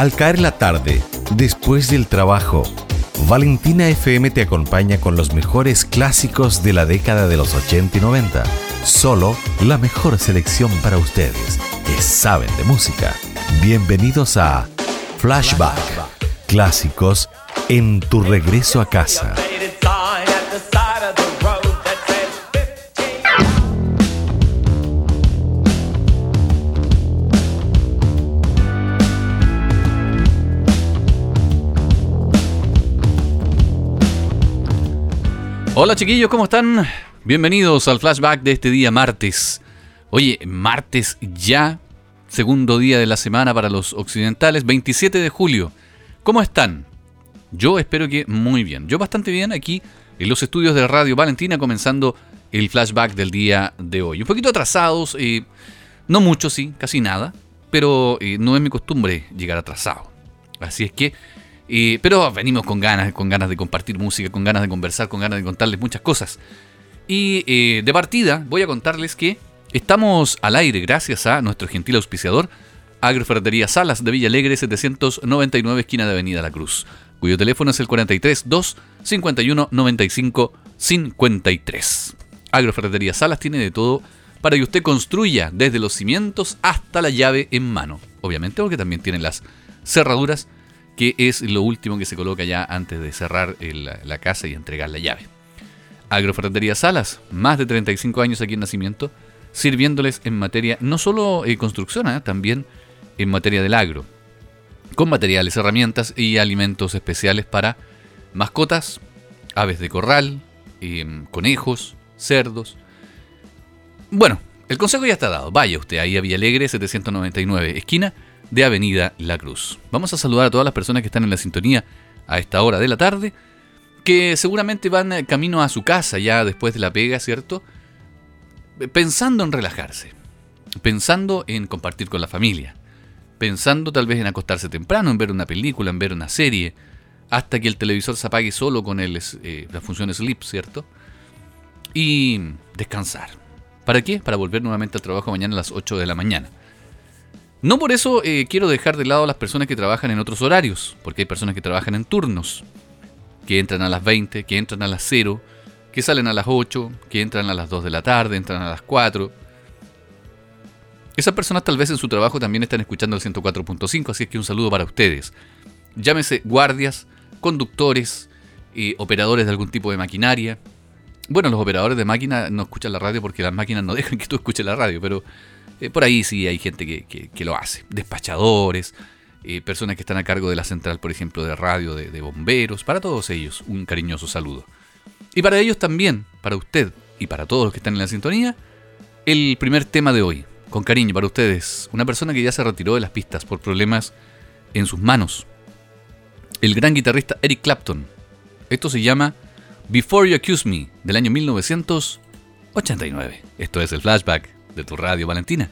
Al caer la tarde, después del trabajo, Valentina FM te acompaña con los mejores clásicos de la década de los 80 y 90. Solo la mejor selección para ustedes que saben de música. Bienvenidos a Flashback. Clásicos en tu regreso a casa. Hola chiquillos, ¿cómo están? Bienvenidos al flashback de este día martes. Oye, martes ya, segundo día de la semana para los occidentales, 27 de julio. ¿Cómo están? Yo espero que muy bien. Yo bastante bien aquí en los estudios de Radio Valentina comenzando el flashback del día de hoy. Un poquito atrasados, eh, no mucho, sí, casi nada, pero eh, no es mi costumbre llegar atrasado. Así es que pero venimos con ganas, con ganas de compartir música, con ganas de conversar, con ganas de contarles muchas cosas. Y eh, de partida voy a contarles que estamos al aire gracias a nuestro gentil auspiciador, Agroferretería Salas de Villa Alegre 799 esquina de Avenida La Cruz, cuyo teléfono es el 43 2 51 95 53. Agroferretería Salas tiene de todo para que usted construya desde los cimientos hasta la llave en mano. Obviamente porque también tienen las cerraduras que es lo último que se coloca ya antes de cerrar la casa y entregar la llave. Agroferretería Salas, más de 35 años aquí en Nacimiento, sirviéndoles en materia no solo de construcción, ¿eh? también en materia del agro, con materiales, herramientas y alimentos especiales para mascotas, aves de corral, em, conejos, cerdos. Bueno, el consejo ya está dado. Vaya usted ahí a Villalegre 799, esquina de Avenida La Cruz. Vamos a saludar a todas las personas que están en la sintonía a esta hora de la tarde, que seguramente van camino a su casa ya después de la pega, ¿cierto? Pensando en relajarse, pensando en compartir con la familia, pensando tal vez en acostarse temprano, en ver una película, en ver una serie, hasta que el televisor se apague solo con el, eh, la función sleep, ¿cierto? Y descansar. ¿Para qué? Para volver nuevamente al trabajo mañana a las 8 de la mañana. No por eso eh, quiero dejar de lado a las personas que trabajan en otros horarios, porque hay personas que trabajan en turnos, que entran a las 20, que entran a las 0, que salen a las 8, que entran a las 2 de la tarde, entran a las 4. Esas personas tal vez en su trabajo también están escuchando el 104.5, así es que un saludo para ustedes. Llámese guardias, conductores, eh, operadores de algún tipo de maquinaria. Bueno, los operadores de máquina no escuchan la radio porque las máquinas no dejan que tú escuches la radio, pero eh, por ahí sí hay gente que, lo hace. Despachadores, eh, personas que están a cargo de la central, por ejemplo, de radio, de, bomberos. Para todos ellos, un cariñoso saludo. Y para ellos también, para usted y para todos los que están en la sintonía, el primer tema de hoy. Con cariño para ustedes. Una persona que ya se retiró de las pistas por problemas en sus manos. El gran guitarrista Eric Clapton. Esto se llama Before You Accuse Me, del año 1989. Esto es el flashback de tu radio Valentina.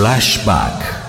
Flashback.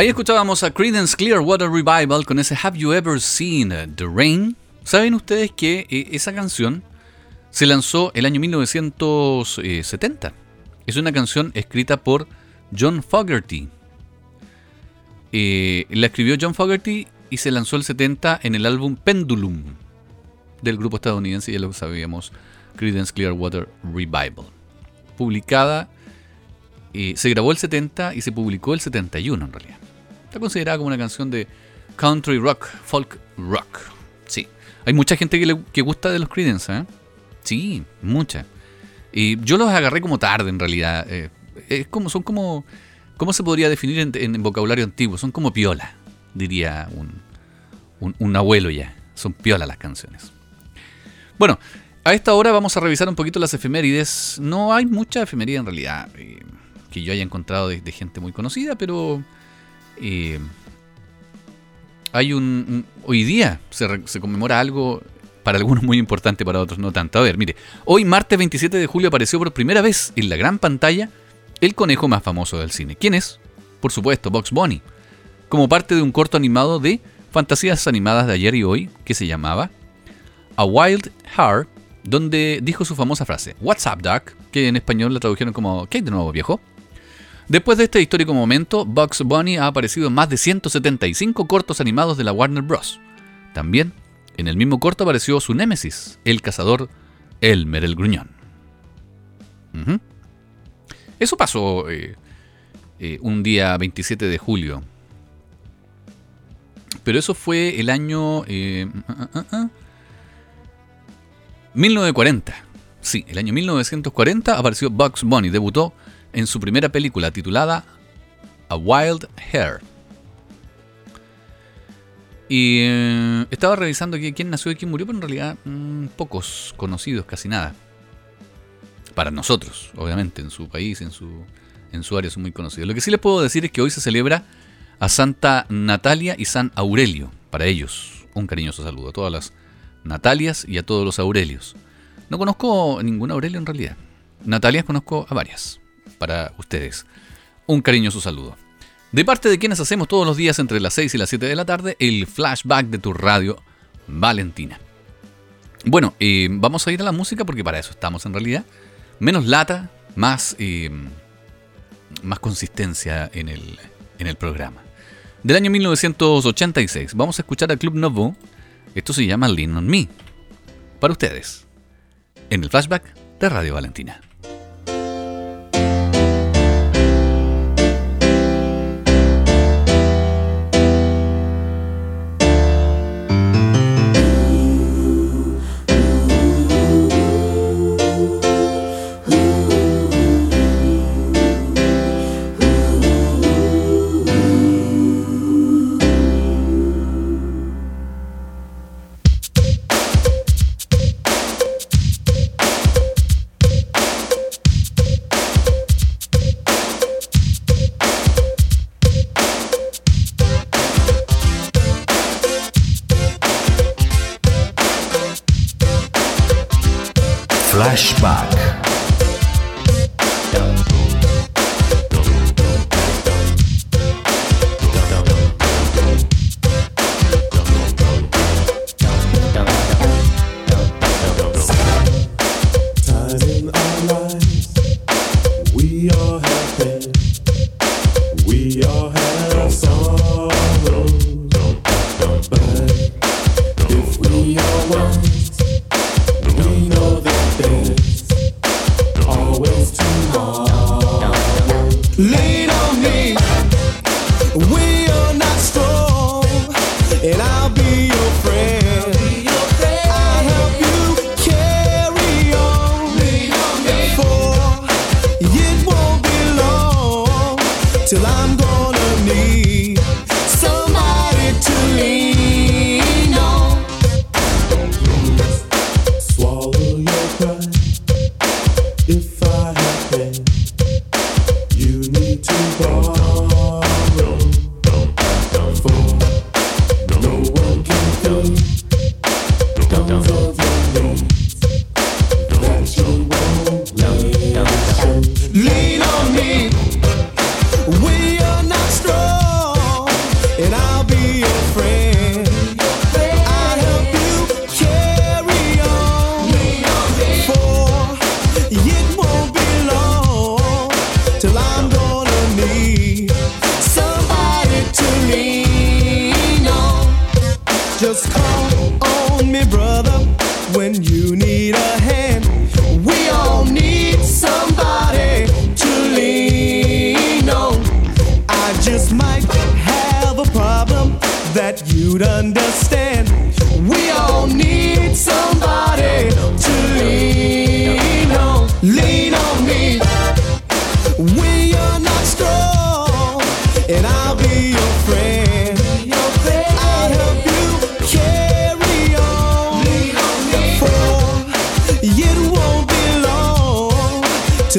Ahí escuchábamos a Credence Clearwater Revival con ese Have You Ever Seen the Rain. ¿Saben ustedes que eh, esa canción se lanzó el año 1970? Es una canción escrita por John Fogerty. Eh, la escribió John Fogerty y se lanzó el 70 en el álbum Pendulum del grupo estadounidense, ya lo sabíamos, Credence Clearwater Revival. Publicada, eh, se grabó el 70 y se publicó el 71 en realidad. Considerada como una canción de country rock, folk rock. Sí. Hay mucha gente que, le, gusta de los Creedence, ¿eh? Sí, mucha. Y yo los agarré como tarde en realidad. Eh, es como, son como. ¿Cómo se podría definir en, vocabulario antiguo? Son como piola, diría un, un, abuelo ya. Son piola las canciones. Bueno, a esta hora vamos a revisar un poquito las efemérides. No hay mucha efeméride en realidad eh, que yo haya encontrado de, gente muy conocida, pero hay un, Hoy día se, conmemora algo para algunos muy importante, para otros no tanto. A ver, mire, hoy martes 27 de julio apareció por primera vez en la gran pantalla el conejo más famoso del cine. ¿Quién es? Por supuesto, Box Bunny. Como parte de un corto animado de Fantasías Animadas de ayer y hoy, que se llamaba A Wild Heart, donde dijo su famosa frase, What's up, Doc? Que en español la tradujeron como ¿Qué hay de nuevo, viejo? Después de este histórico momento, Bugs Bunny ha aparecido en más de 175 cortos animados de la Warner Bros. También, en el mismo corto apareció su némesis, el cazador Elmer el Gruñón. Eso pasó eh, eh, un día 27 de julio. Pero eso fue el año... 1940. Eh, sí, el año 1940 apareció Bugs Bunny, debutó en su primera película titulada A Wild Hair. Y eh, estaba revisando quién nació y quién murió, pero en realidad mm, pocos conocidos, casi nada. para nosotros, obviamente, en su país, en su, en su área son muy conocidos. Lo que sí les puedo decir es que hoy se celebra a Santa Natalia y San Aurelio, para ellos. Un cariñoso saludo a todas las Natalias y a todos los Aurelios. No conozco ningún Aurelio en realidad. Natalias conozco a varias, para ustedes. Un cariñoso saludo. De parte de quienes hacemos todos los días entre las 6 y las 7 de la tarde, el flashback de tu radio, Valentina. Bueno, eh, vamos a ir a la música porque para eso estamos en realidad. Menos lata, más, eh, más consistencia en el, en el programa. Del año 1986, vamos a escuchar al Club Novo. Esto se llama Lean on Me. Para ustedes, en el flashback de Radio Valentina. till I'm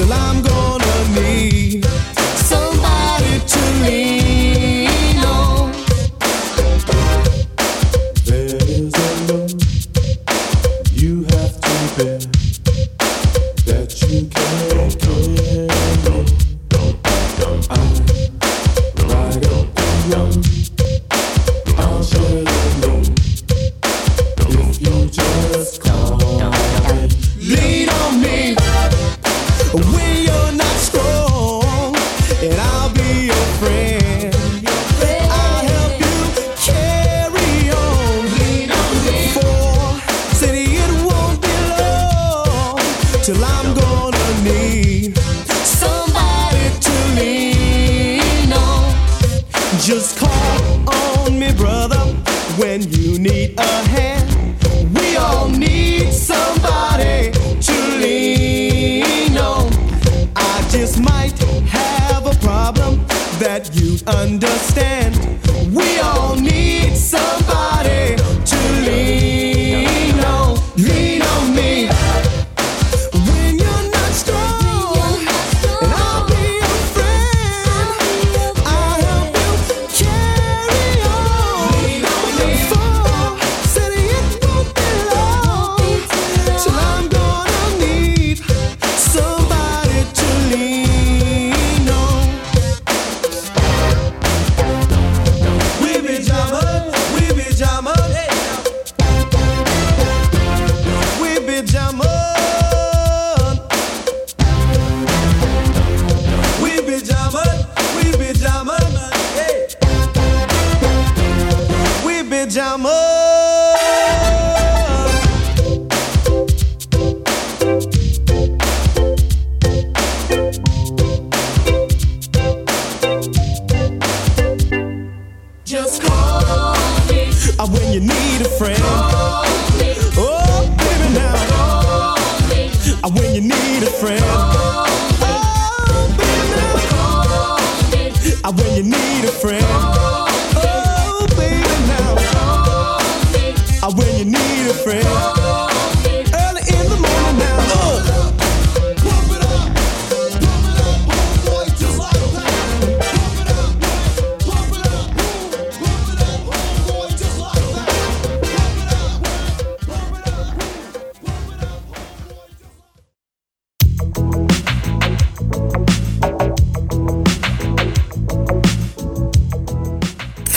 till I'm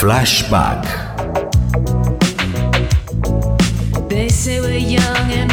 Flashback. They say we're young and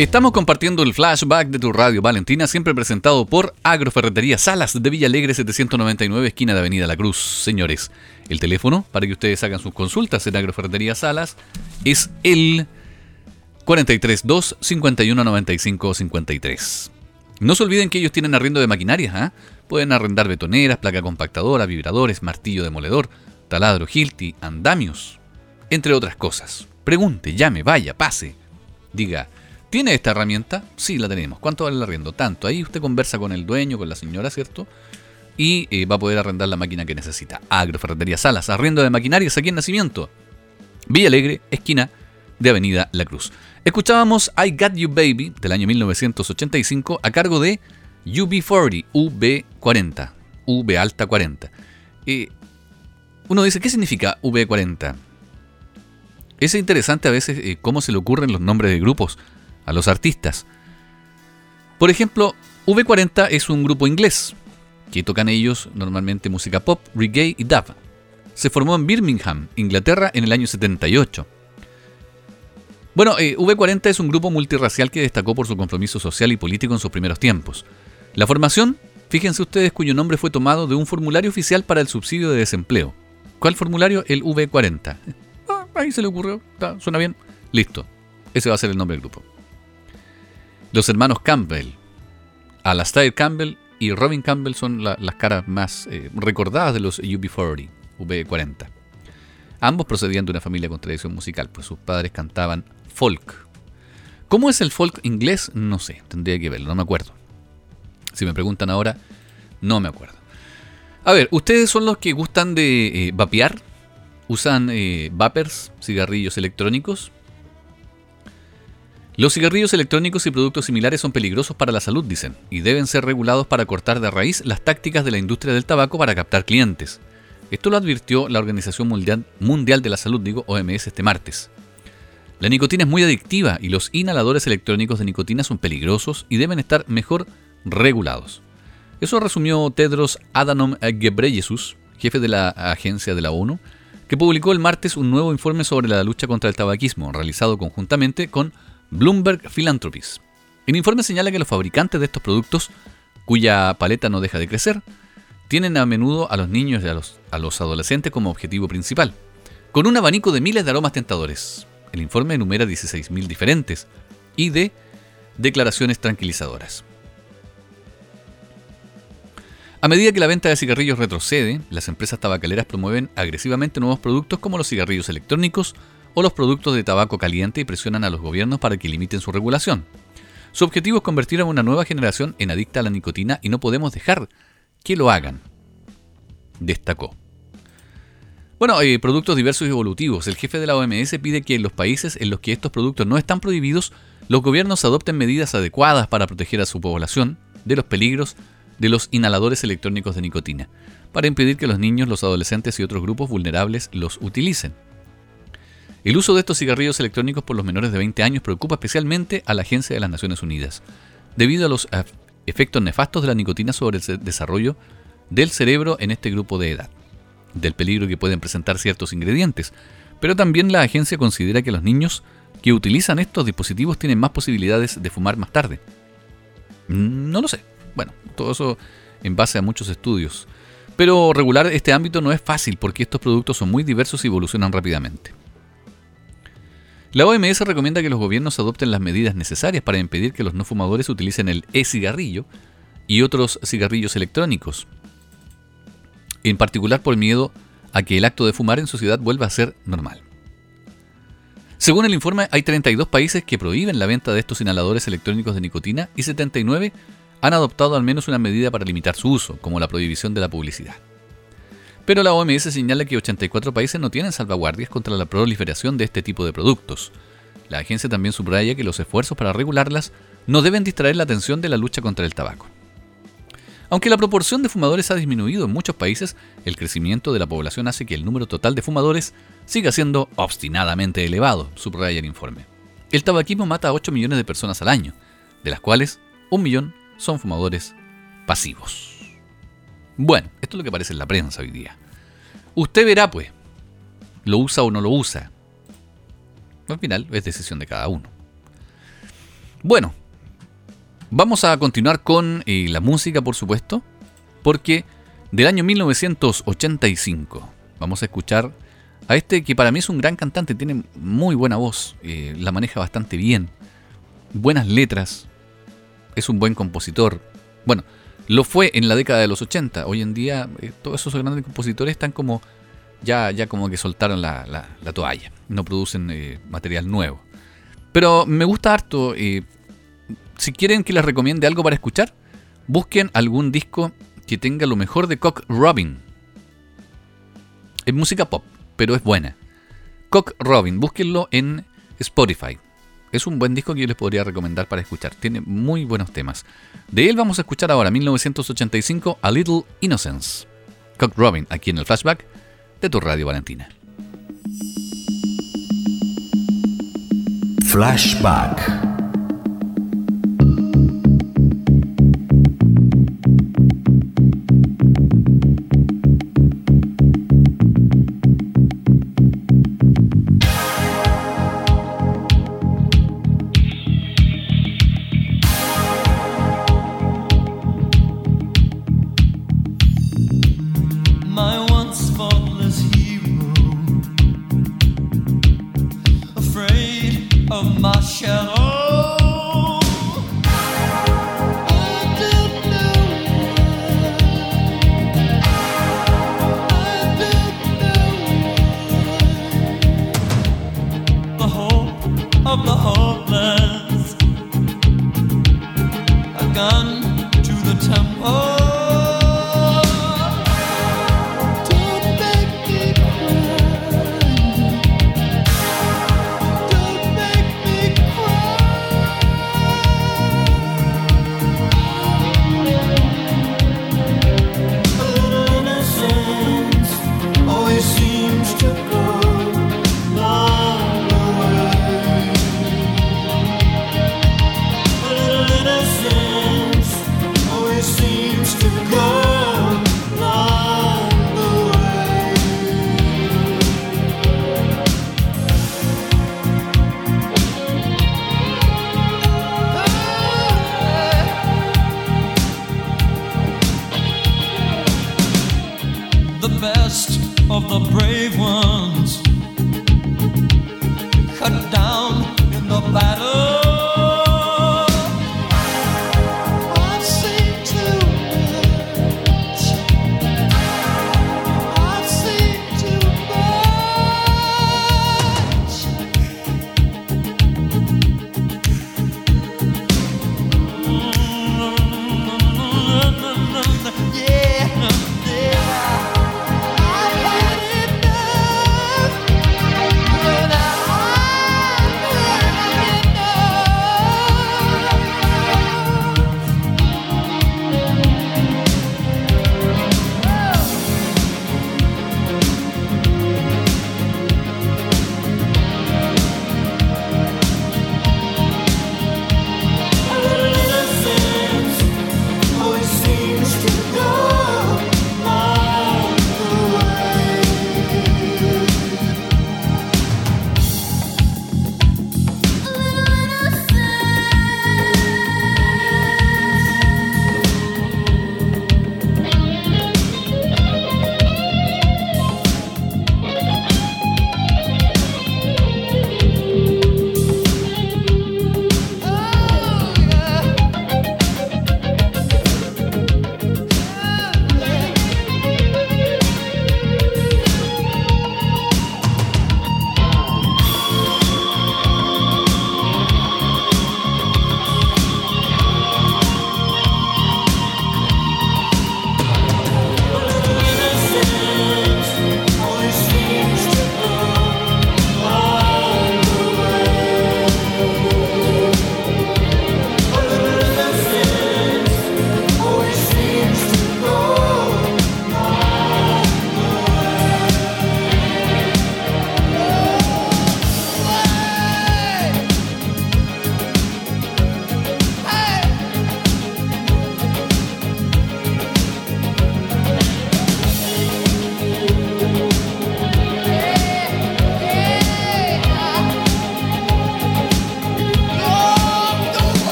Estamos compartiendo el flashback de tu radio Valentina, siempre presentado por Agroferretería Salas de Villa Alegre 799, esquina de Avenida La Cruz. Señores, el teléfono para que ustedes hagan sus consultas en Agroferretería Salas es el 432 51 95 53. No se olviden que ellos tienen arriendo de maquinarias, ¿ah? Pueden arrendar betoneras, placa compactadora, vibradores, martillo demoledor, taladro, hilti, andamios, entre otras cosas. Pregunte, llame, vaya, pase. Diga, ¿tiene esta herramienta? Sí, la tenemos. ¿Cuánto vale el arriendo? Tanto. Ahí usted conversa con el dueño, con la señora, ¿cierto? Y eh, va a poder arrendar la máquina que necesita. Agroferretería Salas, arriendo de maquinarias aquí en Nacimiento. Villa Alegre, esquina de Avenida La Cruz. Escuchábamos I Got You Baby del año 1985 a cargo de UB40, UB40, V alta 40. Eh, uno dice, ¿qué significa V40? Es interesante a veces eh, cómo se le ocurren los nombres de grupos a los artistas. Por ejemplo, V40 es un grupo inglés que tocan ellos normalmente música pop, reggae y dub. Se formó en Birmingham, Inglaterra, en el año 78. Bueno, eh, V40 es un grupo multirracial que destacó por su compromiso social y político en sus primeros tiempos. La formación, fíjense ustedes, cuyo nombre fue tomado de un formulario oficial para el subsidio de desempleo. ¿Cuál formulario? El V40. Ah, ahí se le ocurrió, suena bien. Listo, ese va a ser el nombre del grupo. Los hermanos Campbell, Alastair Campbell y Robin Campbell son la- las caras más eh, recordadas de los UB40, V40. Ambos procedían de una familia con tradición musical, pues sus padres cantaban folk. ¿Cómo es el folk inglés? No sé, tendría que verlo, no me acuerdo. Si me preguntan ahora, no me acuerdo. A ver, ¿ustedes son los que gustan de eh, vapear? ¿Usan eh, vapers, cigarrillos electrónicos? Los cigarrillos electrónicos y productos similares son peligrosos para la salud, dicen, y deben ser regulados para cortar de raíz las tácticas de la industria del tabaco para captar clientes. Esto lo advirtió la Organización Mundial, de la Salud, digo OMS, este martes. La nicotina es muy adictiva y los inhaladores electrónicos de nicotina son peligrosos y deben estar mejor regulados. Eso resumió Tedros Adhanom Ghebreyesus, jefe de la agencia de la ONU, que publicó el martes un nuevo informe sobre la lucha contra el tabaquismo, realizado conjuntamente con Bloomberg Philanthropies. El informe señala que los fabricantes de estos productos, cuya paleta no deja de crecer, tienen a menudo a los niños y a los, adolescentes como objetivo principal, con un abanico de miles de aromas tentadores. El informe enumera 16.000 diferentes y de declaraciones tranquilizadoras. A medida que la venta de cigarrillos retrocede, las empresas tabacaleras promueven agresivamente nuevos productos como los cigarrillos electrónicos o los productos de tabaco caliente y presionan a los gobiernos para que limiten su regulación. Su objetivo es convertir a una nueva generación en adicta a la nicotina y no podemos dejar que lo hagan, destacó. Bueno, eh, productos diversos y evolutivos. El jefe de la OMS pide que en los países en los que estos productos no están prohibidos, los gobiernos adopten medidas adecuadas para proteger a su población de los peligros de los inhaladores electrónicos de nicotina, para impedir que los niños, los adolescentes y otros grupos vulnerables los utilicen. El uso de estos cigarrillos electrónicos por los menores de 20 años preocupa especialmente a la Agencia de las Naciones Unidas, debido a los efectos nefastos de la nicotina sobre el desarrollo del cerebro en este grupo de edad, del peligro que pueden presentar ciertos ingredientes, pero también la agencia considera que los niños que utilizan estos dispositivos tienen más posibilidades de fumar más tarde. Mm, No lo sé. Bueno, todo eso en base a muchos estudios. Pero regular este ámbito no es fácil porque estos productos son muy diversos y evolucionan rápidamente. La OMS recomienda que los gobiernos adopten las medidas necesarias para impedir que los no fumadores utilicen el e-cigarrillo y otros cigarrillos electrónicos, en particular por miedo a que el acto de fumar en sociedad vuelva a ser normal. Según el informe, hay 32 países que prohíben la venta de estos inhaladores electrónicos de nicotina y 79 han adoptado al menos una medida para limitar su uso, como la prohibición de la publicidad. Pero la OMS señala que 84 países no tienen salvaguardias contra la proliferación de este tipo de productos. La agencia también subraya que los esfuerzos para regularlas no deben distraer la atención de la lucha contra el tabaco. Aunque la proporción de fumadores ha disminuido en muchos países, el crecimiento de la población hace que el número total de fumadores siga siendo obstinadamente elevado, subraya el informe. El tabaquismo mata a 8 millones de personas al año, de las cuales un millón son fumadores pasivos. Bueno, esto es lo que aparece en la prensa hoy día. Usted verá, pues, lo usa o no lo usa. Al final es decisión de cada uno. Bueno, vamos a continuar con eh, la música, por supuesto, porque del año 1985 vamos a escuchar a este que para mí es un gran cantante, tiene muy buena voz, eh, la maneja bastante bien, buenas letras, es un buen compositor. Bueno, lo fue en la década de los 80. Hoy en día eh, todos esos grandes compositores están como ya, ya como que soltaron la, la- la toalla, no producen eh, material nuevo. Pero me gusta harto. eh, si quieren que les recomiende algo para escuchar, busquen algún disco que tenga lo mejor de Cock Robin. Es música pop, pero es buena. Cock Robin, búsquenlo en Spotify. Es un buen disco que yo les podría recomendar para escuchar. Tiene muy buenos temas. De él vamos a escuchar ahora, 1985, A Little Innocence. Cock Robin, aquí en el flashback de tu radio Valentina. Flashback.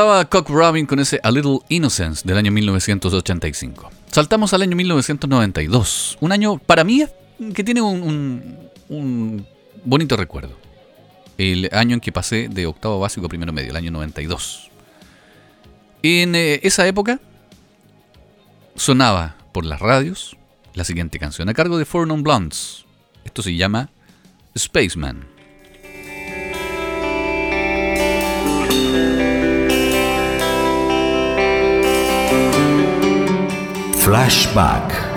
Estaba Cock Robin con ese A Little Innocence del año 1985. Saltamos al año 1992. Un año, para mí, que tiene un, bonito recuerdo. El año en que pasé de octavo básico a primero medio, el año 92. En eh, esa época sonaba por las radios la siguiente canción a cargo de Four Non Blondes. Esto se llama Spaceman. Flashback.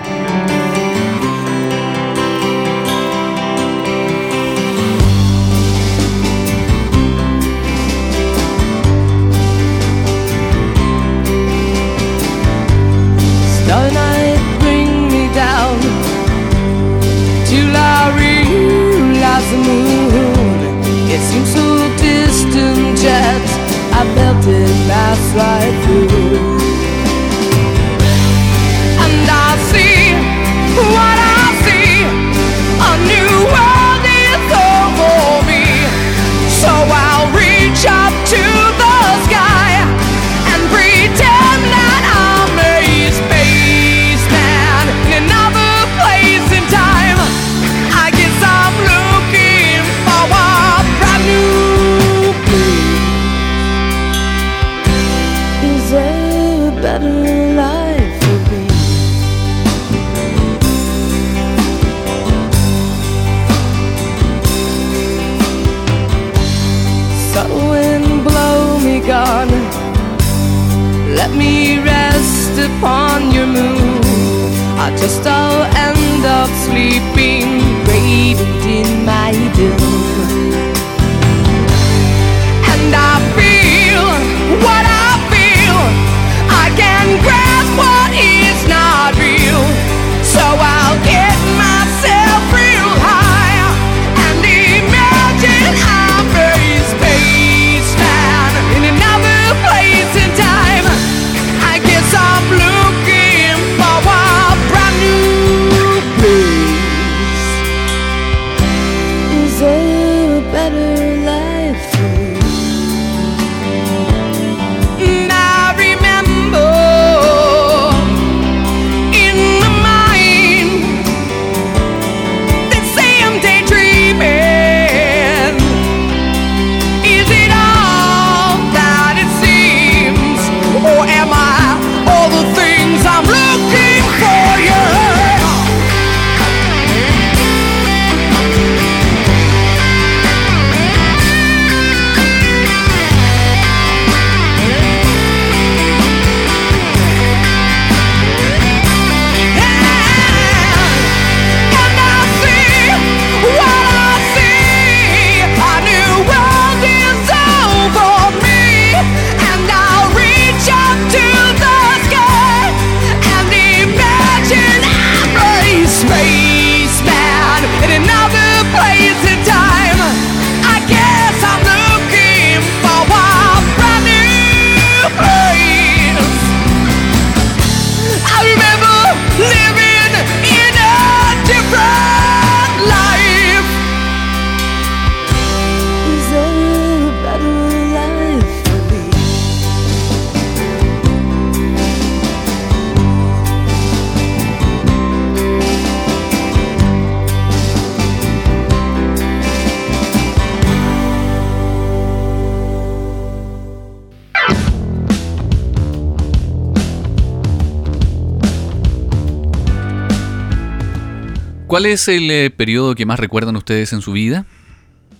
¿Cuál es el eh, periodo que más recuerdan ustedes en su vida?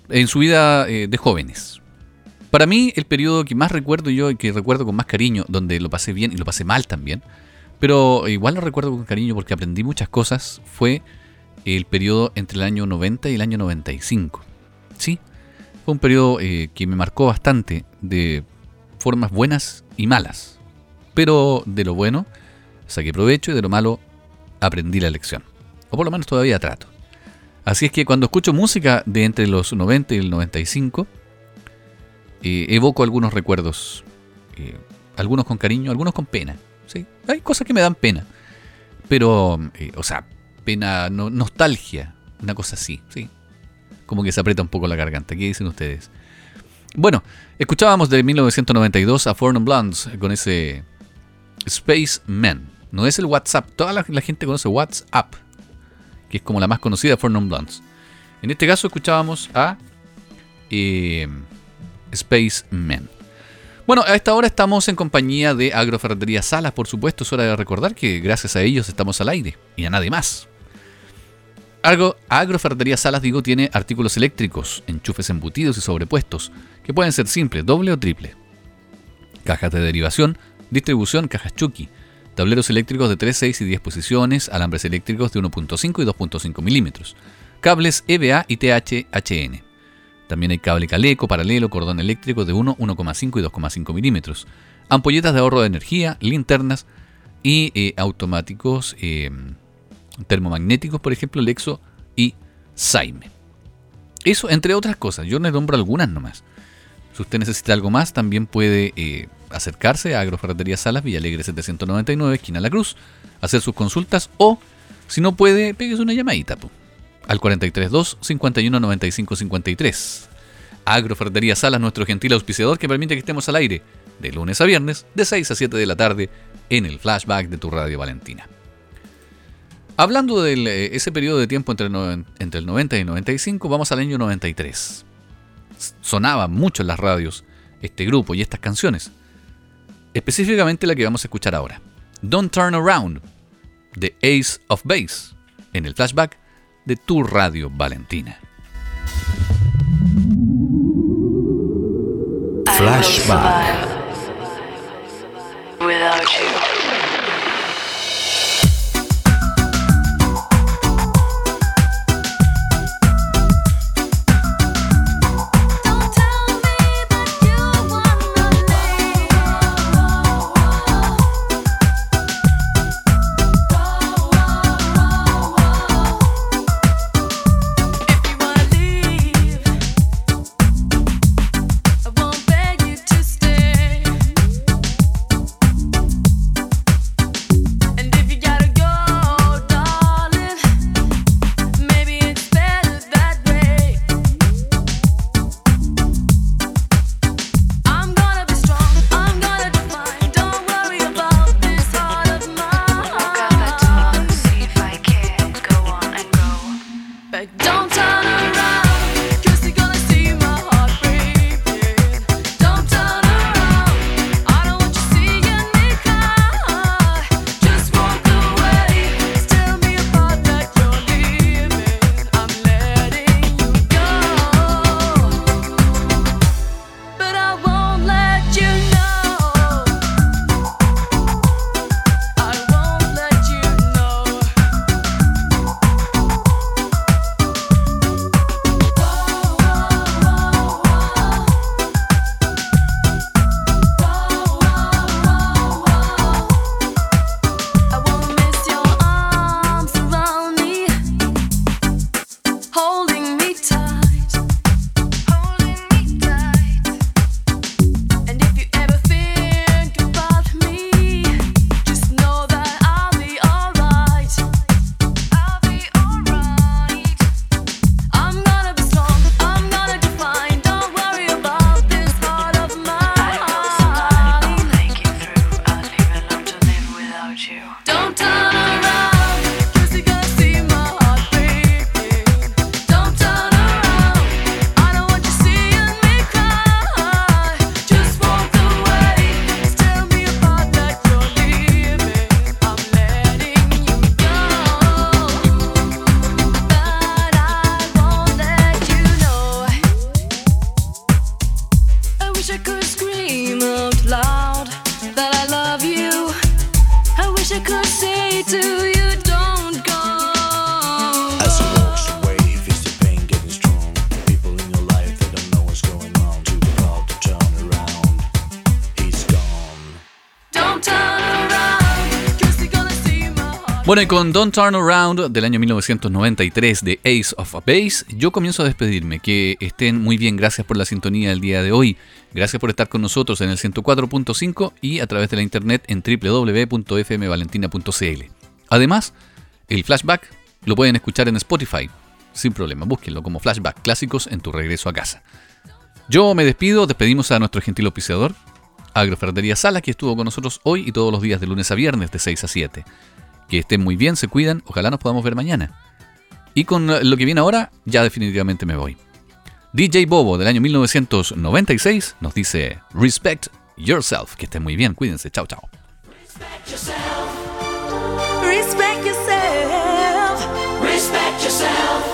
En su vida eh, de jóvenes. Para mí, el periodo que más recuerdo yo y que recuerdo con más cariño, donde lo pasé bien y lo pasé mal también, pero igual lo recuerdo con cariño porque aprendí muchas cosas, fue el periodo entre el año 90 y el año 95. Sí, fue un periodo eh, que me marcó bastante de formas buenas y malas. Pero de lo bueno saqué provecho y de lo malo aprendí la lección. O por lo menos todavía trato. Así es que cuando escucho música de entre los 90 y el 95, eh, evoco algunos recuerdos. eh, algunos con cariño, algunos con pena. ¿sí? Hay cosas que me dan pena. Pero, eh, o sea, pena, no- nostalgia, una cosa así. ¿sí? Como que se aprieta un poco la garganta. ¿Qué dicen ustedes? Bueno, escuchábamos de 1992 a Non Blondes con ese Spaceman. No es el WhatsApp. Toda la gente conoce WhatsApp, que es como la más conocida, Four Non Blondes. En este caso escuchábamos a eh, Spaceman. Bueno, a esta hora estamos en compañía de Agroferretería Salas, por supuesto. Es hora de recordar que gracias a ellos estamos al aire y a nadie más. Agro, Agroferretería Salas, digo, tiene artículos eléctricos, enchufes embutidos y sobrepuestos, que pueden ser simples, doble o triple. Cajas de derivación, distribución, cajas Chucky, tableros eléctricos de 3, 6 y 10 posiciones, alambres eléctricos de 1.5 y 2.5 milímetros, cables EVA y TH-HN. También hay cable caleco, paralelo, cordón eléctrico de 1, 1,5 y 2,5 milímetros, ampolletas de ahorro de energía, linternas y eh, automáticos eh, termomagnéticos, por ejemplo, Lexo y Saime. Eso, entre otras cosas, yo les nombro algunas nomás. Si usted necesita algo más, también puede eh, acercarse a Agroferretería Salas, Villalegre 799, esquina La Cruz, hacer sus consultas o, si no puede, péguese una llamadita al 432 51 95 53. Agroferretería Salas, nuestro gentil auspiciador que permite que estemos al aire de lunes a viernes, de 6 a 7 de la tarde, en el flashback de tu radio Valentina. Hablando de ese periodo de tiempo entre el, noven- entre el 90 y el 95, vamos al año 93. S- Sonaba mucho en las radios este grupo y estas canciones. Específicamente la que vamos a escuchar ahora. Don't Turn Around, de Ace of Base, en el flashback de tu radio Valentina. Flashback. Bueno, y con Don't Turn Around del año 1993 de Ace of a Base, yo comienzo a despedirme. Que estén muy bien, gracias por la sintonía del día de hoy. Gracias por estar con nosotros en el 104.5 y a través de la internet en www.fmvalentina.cl. Además, el flashback lo pueden escuchar en Spotify, sin problema, búsquenlo como flashback clásicos en tu regreso a casa. Yo me despido, despedimos a nuestro gentil auspiciador, Agroferretería Sala, que estuvo con nosotros hoy y todos los días de lunes a viernes de 6 a 7. Que estén muy bien, se cuidan, ojalá nos podamos ver mañana. Y con lo que viene ahora, ya definitivamente me voy. DJ Bobo del año 1996 nos dice Respect Yourself. Que estén muy bien, cuídense, chao chao. Respect yourself. Respect yourself. Respect yourself.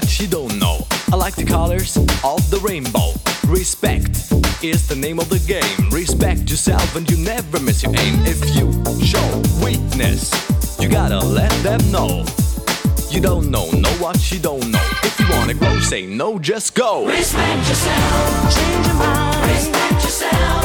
What you don't know. I like the colors of the rainbow. Respect is the name of the game. Respect yourself and you never miss your aim. If you show weakness, you gotta let them know. You don't know, know what you don't know. If you wanna grow, say no, just go. Respect yourself. Change your mind. Respect yourself.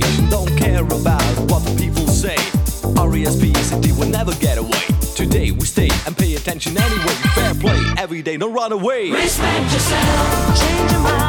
Don't care about what the people say. RESPCD will never get away. Today we stay and pay attention anyway. Fair play every day, don't run away. Respect yourself, change your mind.